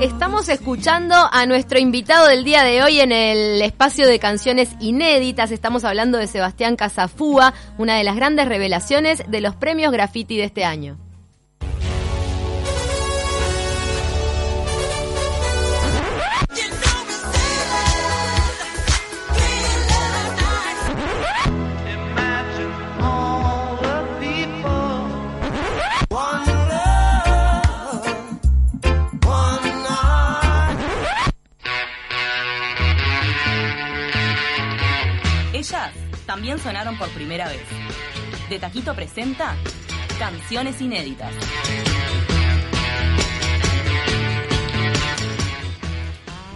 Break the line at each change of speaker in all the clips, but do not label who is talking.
Estamos escuchando a nuestro invitado del día de hoy en el espacio de canciones inéditas. Estamos hablando de Sebastián Casafúa, una de las grandes revelaciones de los premios graffiti de este año.
Por primera vez. De Taquito presenta Canciones Inéditas.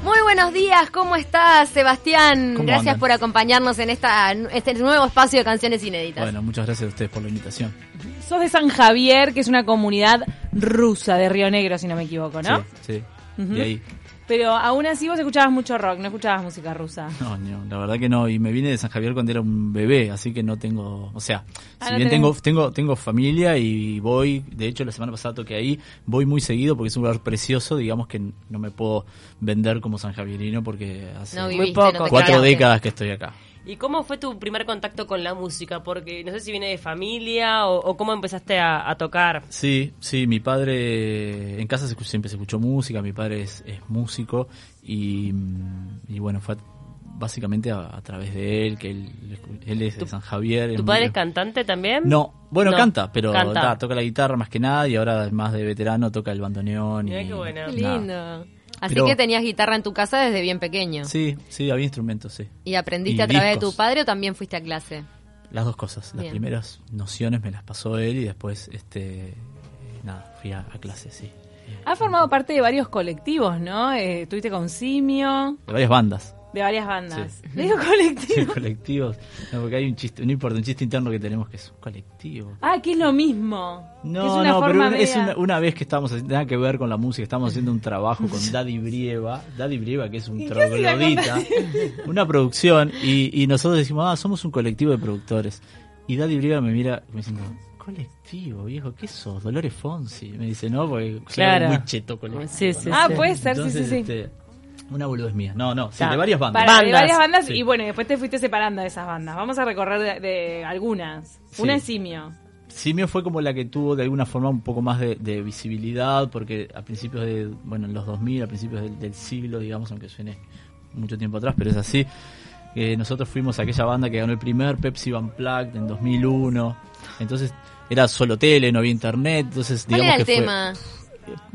Muy buenos días, ¿cómo estás, Sebastián?
¿Cómo
gracias
andan?
por acompañarnos en esta, este nuevo espacio de canciones inéditas.
Bueno, muchas gracias a ustedes por la invitación.
Sos de San Javier, que es una comunidad rusa de Río Negro, si no me equivoco, ¿no?
Sí, sí. Y ahí.
Pero aún así vos escuchabas mucho rock, no escuchabas música rusa.
No, no, la verdad que no. Y me vine de San Javier cuando era un bebé, así que no tengo. O sea,
Ah,
si
no
bien
tenés-
tengo, tengo, tengo familia y voy. De hecho, la semana pasada toqué ahí. Voy muy seguido porque es un lugar precioso. Digamos que no me puedo vender como san javierino porque hace
no
muy poco.
no
cuatro décadas que estoy acá.
¿Y cómo fue tu primer contacto con la música? Porque no sé si viene de familia o, o cómo empezaste a, a tocar.
Sí, sí, mi padre en casa se siempre se escuchó música, mi padre es, es músico y, mm, y bueno, fue a- básicamente a, a través de él, que él, él es de
¿Tu-
San Javier.
¿Tu
es
padre
muy-
es cantante también?
No, bueno,
No,
canta, pero
canta.
toca la guitarra más que nada y ahora además de veterano toca el bandoneón.
Mirá
y,
qué bueno.
Qué
nada.
lindo. Así
Pero-
que tenías guitarra en tu casa desde bien pequeño.
Sí, sí, había instrumentos, sí.
¿Y aprendiste
Y
a través de tu padre o también fuiste a clase?
Las dos cosas. Las primeras nociones me las pasó él y después, este, nada, fui a, a clase, sí.
Has formado parte de varios colectivos, ¿no? Eh, estuviste con Simio,
De varias bandas.
De varias bandas.
Sí.
Digo
Sí,
colectivo.
colectivos. No, porque hay un chiste, no importa, un chiste interno que tenemos que es un colectivo.
Ah, que es lo mismo.
No,
es una
no, pero
forma
una, es una, una vez que estamos haciendo, nada que ver con la música, estamos haciendo un trabajo con Daddy Brieva, Daddy Brieva que es un
¿Y qué hace la
troglodita, una producción, y, y nosotros decimos, ah, somos un colectivo de productores. Y Daddy Brieva me mira me diciendo, colectivo, viejo, ¿qué sos? Dolores Fonsi. Me dice, no, porque
Claro.
muy cheto colectivo.
Sí, sí,
Ah,
sí.
puede ser, sí, sí, sí.
este, una boludez mía. No, no, sí, de varias bandas.
Para, de
Bandas.
varias bandas
Sí.
y bueno, y después te fuiste separando de esas bandas. Vamos a recorrer de, de algunas.
Sí.
Una es Simio.
Simio fue como la que tuvo de alguna forma un poco más de, de visibilidad, porque a principios de, bueno, en los 2000, a principios del, del siglo, digamos, aunque suene mucho tiempo atrás, pero es así, eh, nosotros fuimos a aquella banda que ganó el primer Pepsi Van Unplugged en 2001, entonces era solo tele, no había internet, entonces
¿Cuál
digamos
era el
que fue-
tema?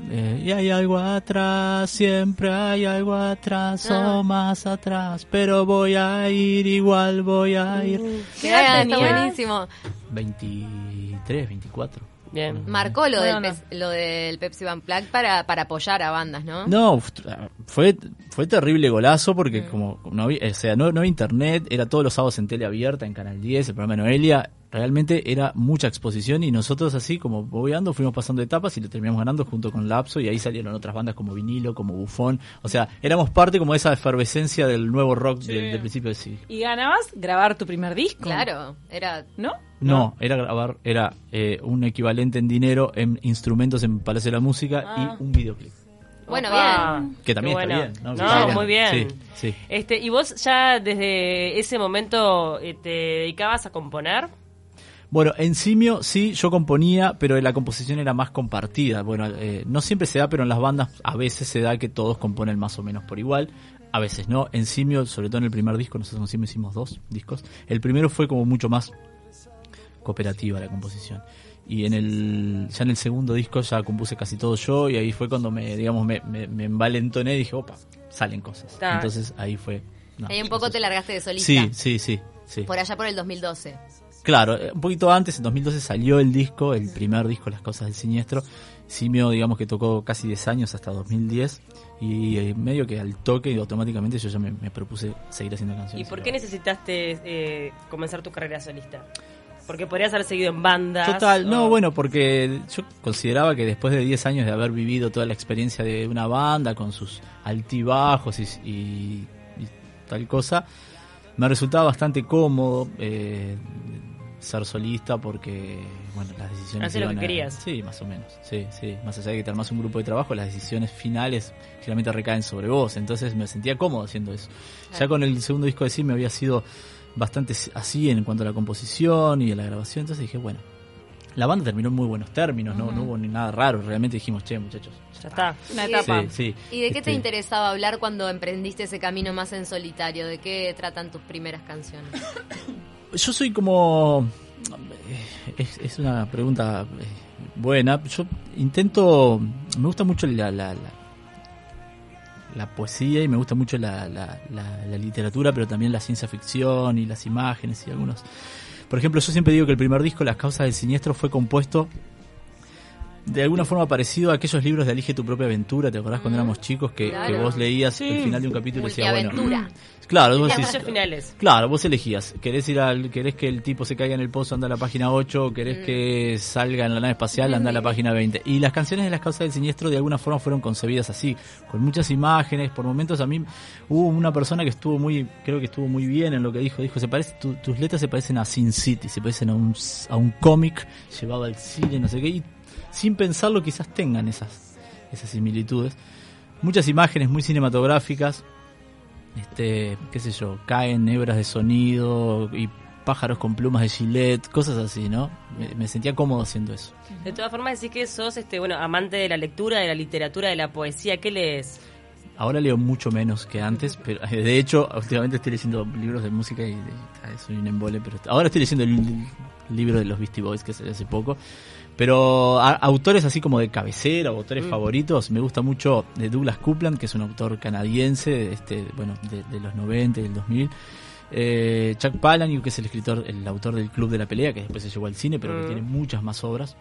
Eh, y hay algo atrás, siempre hay algo atrás
Ah.
o más atrás, pero voy a ir, igual voy a ir.
¿Qué
Ah,
edad
está buenísimo.
23, 24.
Bien.
Marcó lo,
Bueno,
del,
no.
Lo del Pepsi Van Plug para, para apoyar a bandas, ¿no?
No, fue, fue terrible golazo porque
Mm.
como no había, o sea, no, no había internet, era todos los sábados en tele abierta, en Canal 10, el programa de Noelia, realmente era mucha exposición y nosotros así como bobeando fuimos pasando etapas y lo terminamos ganando junto con Lapso y ahí salieron otras bandas como Vinilo, como Bufón, o sea, éramos parte como de esa efervescencia del nuevo rock del, del principio del siglo.
¿Y ganabas grabar tu primer disco?
Claro, era...
¿No?
No, era grabar, era eh, un equivalente en dinero, en instrumentos en Palacio de la Música
Ah.
y un videoclip.
Bueno,
Opa.
bien.
Que también está bien, ¿no? Bien.
muy bien.
Sí, sí.
Este, ¿Y vos ya desde ese momento eh, te dedicabas a componer?
Bueno, en Simio sí, yo componía, pero la composición era más compartida. Bueno, eh, no siempre se da, pero en las bandas a veces se da que todos componen más o menos por igual. A veces no. En Simio, sobre todo en el primer disco, nosotros en Simio hicimos dos discos. El primero fue como mucho más cooperativa la composición. Y en el ya en el segundo disco ya compuse casi todo yo y ahí fue cuando me, digamos, me, me, me envalentoné y dije, opa, salen cosas.
Ta.
Entonces ahí fue... no,
Ahí un poco te largaste de solista.
Sí, sí, sí. sí.
Por allá por el 2012.
Claro, eh, un poquito antes, en 2012 salió el disco, el primer disco, Las Cosas del Siniestro. Simio, digamos que tocó casi 10 años hasta 2010 y eh, medio que al toque y automáticamente yo ya me, me propuse seguir haciendo
¿Y
canciones.
por qué necesitaste eh, comenzar tu carrera solista? Porque podrías haber seguido en bandas.
Total, no, bueno, porque yo consideraba que después de 10 años de haber vivido toda la experiencia de una banda con sus altibajos y, y- y tal cosa, me resultaba bastante cómodo. eh, ser solista porque, bueno, las decisiones...
Hacer lo que
a-
querías.
Sí, más o menos. Sí, sí. Más allá de que te armás un grupo de trabajo, las decisiones finales generalmente recaen sobre vos. Entonces me sentía cómodo haciendo eso. Ya con el segundo disco de sí me había sido bastante así en cuanto a la composición y a la grabación. Entonces dije, bueno, la banda terminó en muy buenos términos, no, no hubo ni nada raro. Realmente dijimos, che, muchachos.
Ya está.
Una etapa.
Sí, sí.
¿Y de qué te
Este,
interesaba hablar cuando emprendiste ese camino más en solitario? ¿De qué tratan tus primeras canciones?
Yo soy como... eh, Es, una pregunta eh, buena. Yo intento... Me gusta mucho la, la, la, poesía y me gusta mucho la, la- la literatura, pero también la ciencia ficción y las imágenes y algunos... Por ejemplo, yo siempre digo que el primer disco, Las causas del siniestro, fue compuesto de alguna forma parecido a aquellos libros de Elige tu propia aventura, ¿te acordás cuando éramos chicos que, vos leías
Sí.
el final de un capítulo y decías, bueno, claro, vos decís,
finales.
Claro, vos elegías. ¿Querés ir al, querés que el tipo se caiga en el pozo, anda a la página 8? ¿Querés que salga en la nave espacial, anda a la página 20? Y las canciones de las causas del siniestro de alguna forma fueron concebidas así, con muchas imágenes. Por momentos a mí hubo una persona que estuvo muy, creo que estuvo muy bien en lo que dijo. Dijo, se parece, tu- tus letras se parecen a Sin City, se parecen a un, a un cómic llevado al cine, no sé qué. Y sin pensarlo quizás tengan esas, esas similitudes. Muchas imágenes muy cinematográficas este, qué sé yo, caen hebras de sonido y pájaros con plumas de gilet, cosas así, ¿no? Me, me sentía cómodo haciendo eso.
De todas formas, decís que sos este, bueno, amante de la lectura, de la literatura, de la poesía. ¿Qué lees?
Ahora leo mucho menos que antes, pero de hecho, últimamente estoy leyendo libros de música y de- ah, soy un embole, pero ahora estoy leyendo el, el libro de los Beastie Boys que salió hace poco. Pero a- autores así como de cabecera o autores favoritos, me gusta mucho de Douglas Coupland, que es un autor canadiense, este, bueno, de, de los 90 y del 2000. Eh, Chuck Palahniuk, que es el escritor, el autor del Club de la Pelea, que después se llevó al cine, pero que
Mm.
tiene muchas más obras.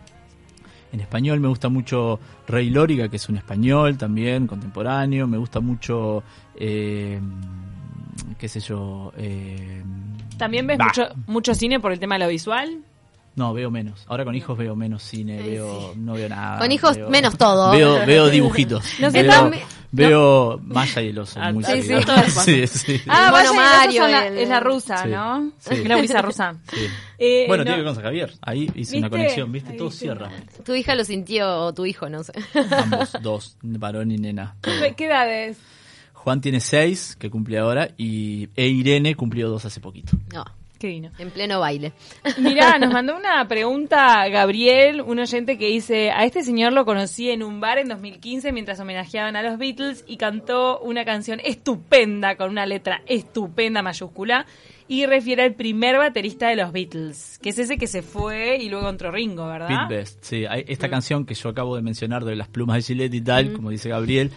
En español me gusta mucho Rey Lóriga, que es un español también, contemporáneo. Me gusta mucho, eh, qué sé yo. eh,
También ves
bah.
mucho, mucho cine por el tema de lo visual.
No, veo menos. Ahora con hijos veo menos cine,
Sí,
veo, no veo nada.
Con hijos,
veo-
menos todo.
Veo, veo dibujitos.
Nos
veo,
están-
veo Maya y el oso.
Ah,
muy
sí, sí.
Ah, esa
Mario,
son la-
el-
es la rusa,
Sí.
¿no?
Sí.
Es la brisa rusa.
Sí.
Eh,
Bueno,
no-
tiene que ver con San Javier. Ahí hice una conexión, ¿viste?
Ahí
Todo cierra.
Tu hija lo sintió, o tu hijo, no sé.
Ambos, dos, varón y nena. todo.
¿Qué- ¿Qué edades?
Juan tiene seis, que cumple ahora, y e Irene cumplió dos hace poquito.
No,
Qué vino.
en pleno baile.
Mirá, nos mandó una pregunta Gabriel, un oyente que dice, a este señor lo conocí en un bar en 2015 mientras homenajeaban a los Beatles y cantó una canción estupenda con una letra estupenda mayúscula y refiere al primer baterista de los Beatles, que es ese que se fue y luego entró Ringo, ¿verdad?
Pete Best, sí. Hay- Esta canción que yo acabo de mencionar de las plumas de Gillette y tal, como dice Gabriel,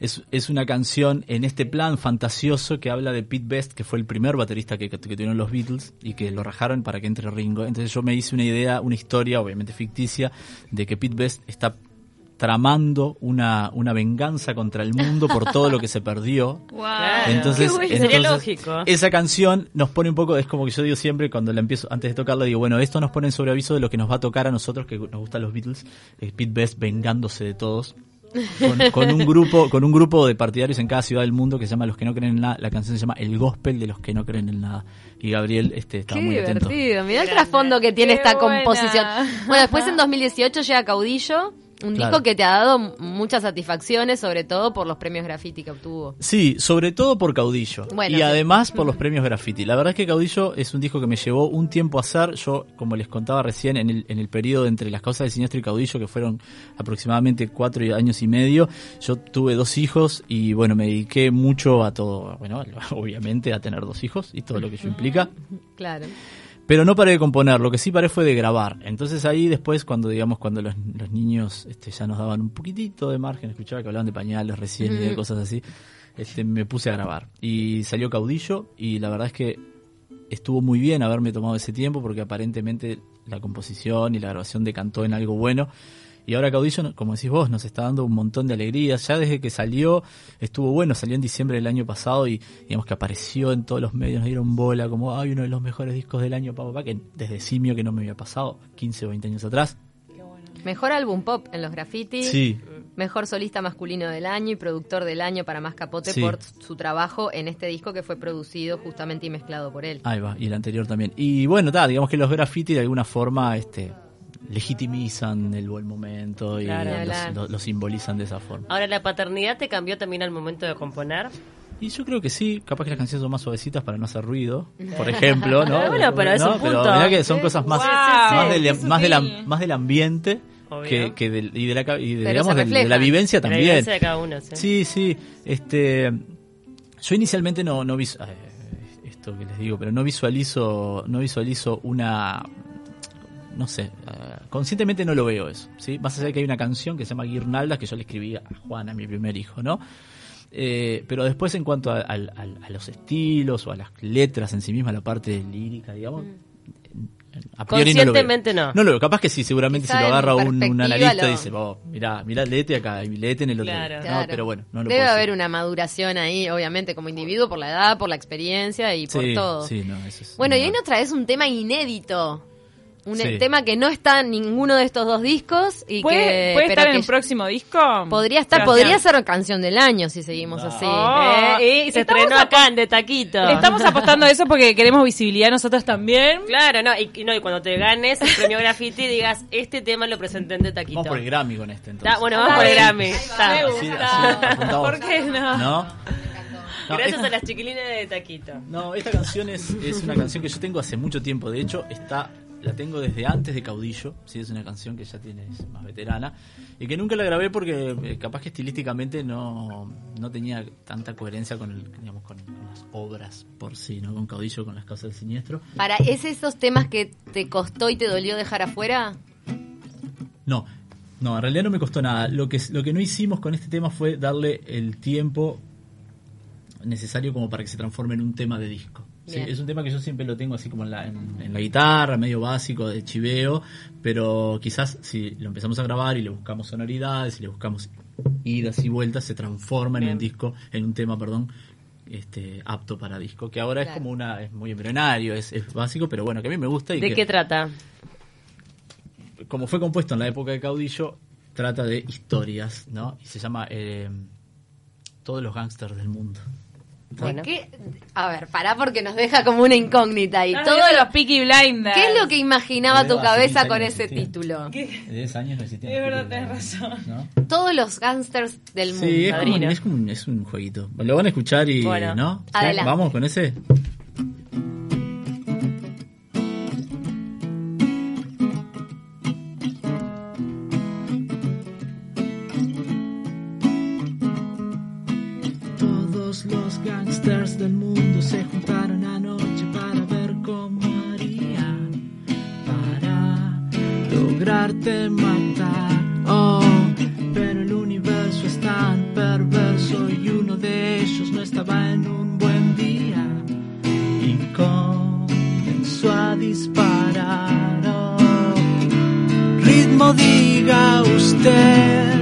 es, es una canción en este plan fantasioso que habla de Pete Best, que fue el primer baterista que, que tuvieron los Beatles y que lo rajaron para que entre Ringo. Entonces yo me hice una idea, una historia, obviamente ficticia, de que Pete Best está tramando una, una venganza contra el mundo por todo lo que se perdió.
Claro.
Entonces,
Qué bueno.
Entonces,
lógico.
esa canción nos pone un poco, es como que yo digo siempre cuando la empiezo, antes de tocarla, digo, bueno, esto nos pone sobre aviso de lo que nos va a tocar a nosotros que nos gustan los Beatles, Pete Best vengándose de todos. Con, con un grupo con un grupo de partidarios en cada ciudad del mundo que se llama Los que no creen en nada. La canción se llama El Gospel de los que no creen en nada. Y Gabriel este, estaba
Qué
muy atento.
divertido. Mirá el trasfondo que tiene
Qué
esta
buena.
composición. Bueno, después en 2018 llega Caudillo, un
Claro.
disco que te ha dado muchas satisfacciones, sobre todo por los premios graffiti que obtuvo.
Sí, sobre todo por Caudillo.
Bueno,
y además por los premios Graffiti. La verdad es que Caudillo es un disco que me llevó un tiempo a hacer. Yo, como les contaba recién, en el, en el periodo entre las causas del siniestro y Caudillo, que fueron aproximadamente cuatro años y medio, yo tuve dos hijos y bueno, me dediqué mucho a todo. Bueno, obviamente a tener dos hijos y todo lo que ello implica.
Claro.
Pero no paré de componer, lo que sí paré fue de grabar. Entonces ahí después, cuando digamos, cuando los, los niños este, ya nos daban un poquitito de margen, escuchaba que hablaban de pañales recién y de cosas así, este, me puse a grabar. Y salió Caudillo y la verdad es que estuvo muy bien haberme tomado ese tiempo porque aparentemente la composición y la grabación decantó en algo bueno. Y ahora Caudillo, como decís vos, nos está dando un montón de alegrías. Ya desde que salió, estuvo bueno, salió en diciembre del año pasado y digamos que apareció en todos los medios, nos dieron bola como, ay, uno de los mejores discos del año, papá, que desde Simio que no me había pasado, 15 o 20 años atrás.
Mejor álbum pop en los graffiti.
Sí,
Mejor solista masculino del año y productor del año para Más Capote
Sí.
por su trabajo en este disco que fue producido justamente y mezclado por él.
Ahí va, y el anterior también. Y bueno, ta, digamos que los graffiti de alguna forma este, legitimizan el buen momento y
Claro.
lo,
Claro.
lo- lo simbolizan de esa forma.
Ahora, ¿la paternidad te cambió también al momento de componer?
Y yo creo que sí, capaz que las canciones son más suavecitas para no hacer ruido, por ejemplo, ¿no?
Bueno, pero es
¿No?
un
Pero
punto.
mirá que son cosas más,
Wow,
más, del, más, del, más ambiente que, que del, y de la, y de,
Pero
digamos, la vivencia
La
también.
vivencia de cada uno, sí.
Sí, sí. Este, yo inicialmente no, no vis- eh, esto que les digo, pero no visualizo, no visualizo una, no sé, eh, conscientemente no lo veo eso, ¿sí? Más allá de que hay una canción que se llama Guirnaldas que yo le escribí a Juana, mi primer hijo, ¿no? Eh, pero después en cuanto a, al- al- a los estilos o a las letras en sí misma, la parte lírica, digamos, a priori no lo veo.
Conscientemente no.
No lo veo. Capaz que sí, seguramente
Quizá
si lo agarra un, analista
lo-
dice, oh, mirá, mirá, leete acá y leete en el otro.
Claro.
No,
Claro.
pero bueno, no lo
Debe
puedo
haber
decir.
una maduración ahí, obviamente, como individuo, por la edad, por la experiencia y por
sí,
todo.
Sí, no, eso es
Bueno, y hoy nos traes un tema inédito. Un
Sí.
tema que no está en ninguno de estos dos discos y
¿Puede,
que
puede
pero
estar en el próximo disco?
podría estar, podría ser canción del año si seguimos así.
Oh,
Eh, y se estrenó acá en De Taquito.
Le estamos apostando a eso porque queremos visibilidad nosotros también.
Claro, no y, y no, y cuando te ganes el premio Graffiti digas, este tema lo presenté en De Taquito.
Vamos por el Grammy con este entonces.
Está, bueno, vamos por el Grammy.
Me
Está.
Así- así apuntamos.
¿Por qué no?
¿No? No,
Gracias
esta,
a las chiquilinas de De Taquito.
no, esta canción es, es una canción que yo tengo hace mucho tiempo. De hecho, está la tengo desde antes de Caudillo. Sí, es una canción que ya tiene es más veterana. Y que nunca la grabé porque eh, capaz que estilísticamente no, no tenía tanta coherencia con, el, digamos, con, con las obras por sí, ¿no? Con Caudillo, con las causas del siniestro.
Para, ¿es esos temas que te costó y te dolió dejar afuera?
No, no, en realidad no me costó nada. Lo que, lo que no hicimos con este tema fue darle el tiempo necesario como para que se transforme en un tema de disco. ¿Sí? Es un tema que yo siempre lo tengo así como en la, en, en la guitarra, medio básico, de chiveo, pero quizás si lo empezamos a grabar y le buscamos sonoridades y le buscamos idas y vueltas, se transforma en un disco, en un tema, perdón, este apto para disco, que ahora es como una, es muy embrionario, es, es básico, pero bueno, que a mí me gusta y
¿De
que,
qué trata?
como fue compuesto en la época de Caudillo, trata de historias, ¿no? Y se llama eh, Todos los gángsters del mundo.
Bueno.
¿Qué? A ver, pará porque nos deja como una incógnita ahí.
Todo
Todo
de
lo-
los Peaky Blinders.
¿Qué es lo que imaginaba tu cabeza
15
con ese
existía.
título?
De 10 años no existía.
Es verdad, tenés razón.
¿no?
Todos los gángsters del mundo.
Sí, es, es, es un jueguito. Lo van a escuchar y,
Bueno,
¿no? Vamos con ese. Estaba en un buen día y comenzó a disparar. Oh, ritmo diga usted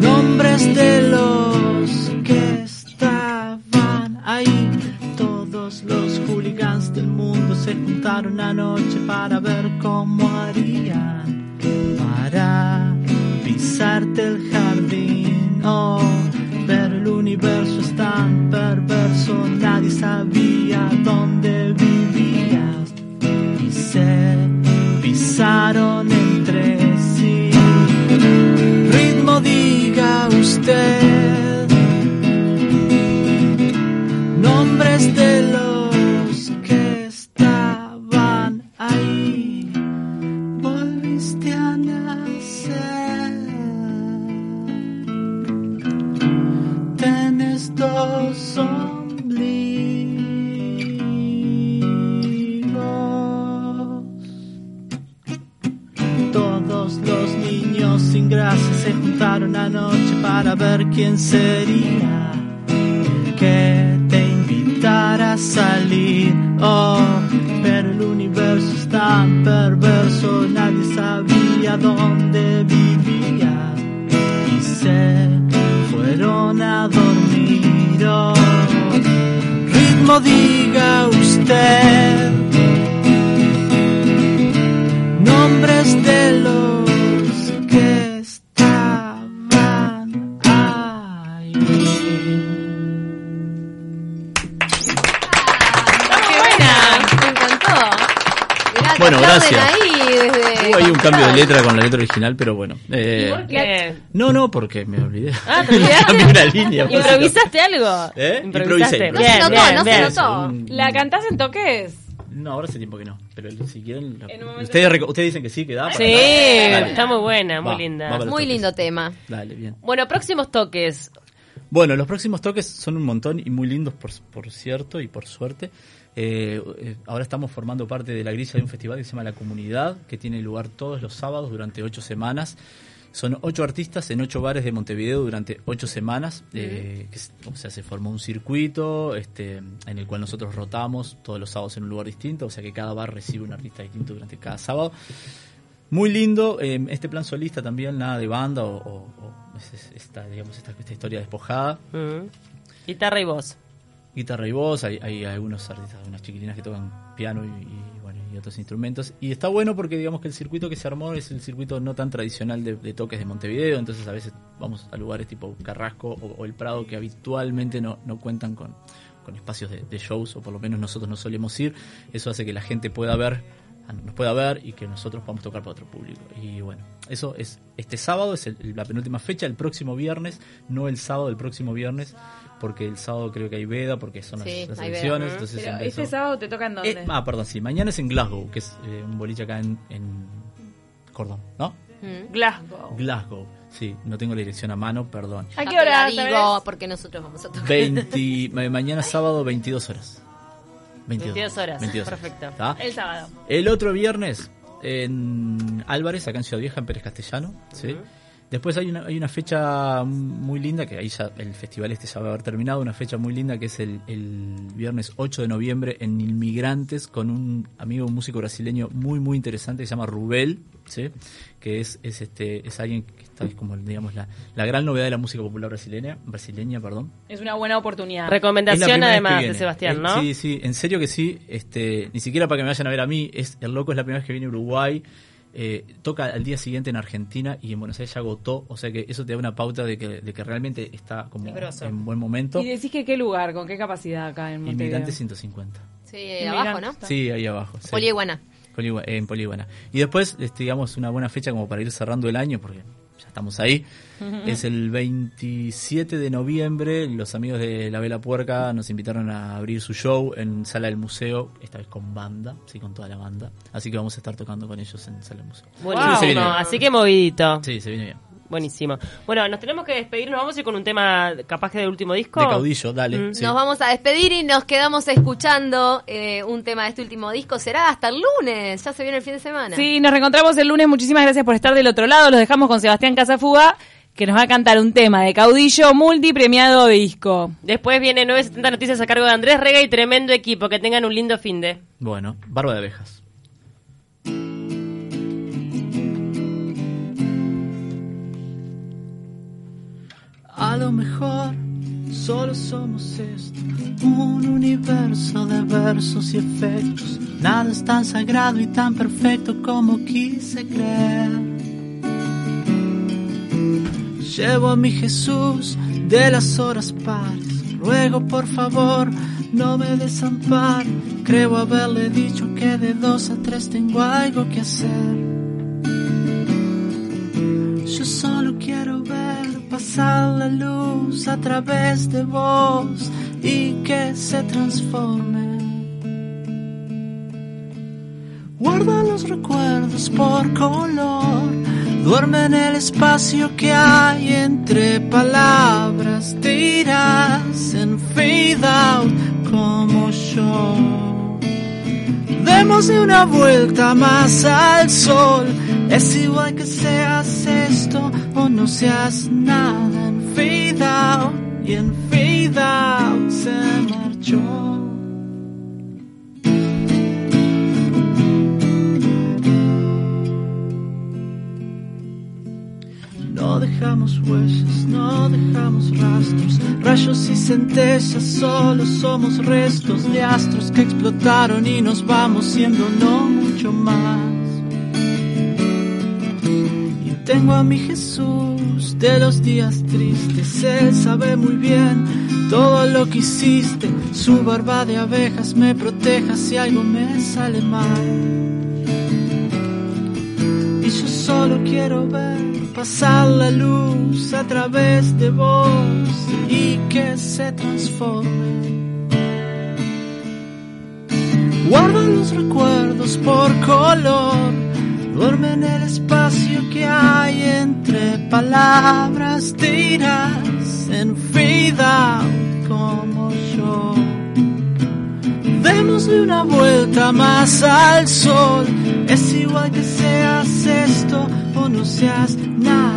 nombres de los que estaban ahí. Todos los hooligans del mundo se juntaron anoche para ver cómo letra con la letra original, pero bueno. eh,
¿Por qué?
no, no, porque me olvidé.
Ah, ¿te olvidaste?
Una línea.
¿Improvisaste algo?
¿Eh?
Improvisaste.
Improvisé.
No se notó, no se
cierto.
notó.
¿La cantás en toques?
No, ahora hace tiempo que no. Pero si quieren. ustedes, ustedes dicen que sí, que da. para
Sí, está muy buena, muy
Va,
linda.
va
Muy
toques.
lindo tema.
Dale, bien.
Bueno, próximos toques.
Bueno, los próximos toques son un montón y muy lindos, por, por cierto y por suerte. Eh, eh, ahora estamos formando parte de la grilla de un festival que se llama La Comunidad, que tiene lugar todos los sábados durante ocho semanas. Son ocho artistas en ocho bares de Montevideo durante ocho semanas. eh, que o sea, se formó un circuito este, en el cual nosotros rotamos todos los sábados en un lugar distinto. O sea que cada bar recibe un artista distinto durante cada sábado. Muy lindo, eh, este plan solista también, nada de banda o, o- o es- es- esta, digamos, esta, esta historia despojada.
Mm. Guitarra y voz.
Guitarra y voz, hay, hay algunos artistas, unas chiquilinas que tocan piano y, bueno, y otros instrumentos. Y está bueno porque digamos que el circuito que se armó es el circuito no tan tradicional de, toques de Montevideo, entonces a veces vamos a lugares tipo Carrasco o, El Prado que habitualmente no, no cuentan con, con espacios de, de shows, o por lo menos nosotros no solemos ir. Eso hace que la gente pueda ver nos pueda ver y que nosotros podamos tocar para otro público. Y bueno, eso es este sábado, es el- la penúltima fecha, el próximo viernes, no el sábado del próximo viernes, porque el sábado creo que hay veda, porque son las-
Sí,
elecciones. Entonces
Pero este sábado te toca en dónde?
Eh, ah, perdón, sí, mañana es en Glasgow, que es eh, un boliche acá en, en Cordón, ¿no?
Mm.
Glasgow.
Glasgow, sí, no tengo la dirección a mano, perdón.
¿A qué
te
hora?
digo, porque nosotros vamos a tocar.
20, ma- mañana sábado, 22 horas.
22 horas,
22
perfecto.
¿está?
El sábado.
El otro viernes en Álvarez, acá en Ciudad Vieja, en Pérez Castellano. ¿sí? Después hay una, hay una fecha muy linda, que ahí ya el festival este ya va a haber terminado, una fecha muy linda que es el, el viernes 8 de noviembre en Inmigrantes con un amigo un músico brasileño muy muy interesante que se llama Rubel, ¿sí? que es, es este es alguien que está es como digamos la, la gran novedad de la música popular brasileña, brasileña, perdón.
Es una buena oportunidad.
Recomendación además de. Sebastián,
Eh,
¿no?
Sí, sí, en serio que sí. Este, ni siquiera para que me vayan a ver a mí. Es, el loco es la primera vez que viene a Uruguay. Eh, toca al día siguiente en Argentina y en Buenos Aires ya agotó. O sea que eso te da una pauta de que, de que realmente está como en buen momento.
Y decís que qué lugar, con qué capacidad acá en Montevideo.
Inmigrante 150.
Sí, ahí abajo, ¿no?
Sí, ahí abajo. sí.
Poliiguana.
Poligua- en Polígona. Y después, este, digamos, una buena fecha como para ir cerrando el año, porque ya estamos ahí. Es el 27 de noviembre. Los amigos de La Vela Puerca nos invitaron a abrir su show en Sala del Museo, esta vez con banda, sí, con toda la banda. Así que vamos a estar tocando con ellos en Sala del Museo. Bien.
así que movidito.
Sí, se viene bien.
Buenísimo. Bueno, nos tenemos que despedir, nos vamos a ir con un tema capaz que del último disco.
De caudillo, dale.
Mm.
sí.
Nos vamos a despedir y nos quedamos escuchando eh, un tema de este último disco. Será hasta el lunes. Ya se viene el fin de semana.
Sí, nos reencontramos el lunes. Muchísimas gracias por estar del otro lado. Los dejamos con Sebastián Casafuga, que nos va a cantar un tema de caudillo multipremiado disco.
Después viene 970 Noticias a cargo de Andrés Rega y tremendo equipo. Que tengan un lindo fin de.
Bueno, Barba de Abejas. A lo mejor solo somos esto, un universo de versos y efectos. Nada es tan sagrado y tan perfecto como quise creer. Llevo a mi Jesús de las horas pares. Ruego por favor, no me desampare. Creo haberle dicho que de dos a tres tengo algo que hacer. Yo solo quiero ver pasar la luz a través de vos y que se transforme. Guarda los recuerdos por color. Duerme en el espacio que hay entre palabras. Te irás en fade out. Démosle una vuelta más al sol. Es igual que seas esto o no seas nada. En fade y en fade se marchó. Dejamos huellas, no dejamos rastros, rayos y centellas, solo somos restos de astros que explotaron y nos vamos siendo no mucho más. tengo a mi Jesús de los días tristes, Él sabe muy bien todo lo que hiciste, su barba de abejas me proteja si algo me sale mal. Y yo solo quiero ver pasar la luz a través de vos y que se transforme. Guarda los recuerdos por color, duerme en el espacio que hay entre palabras, te irás en fade out como yo. Démosle una vuelta más al sol, es igual que esto o no seas nada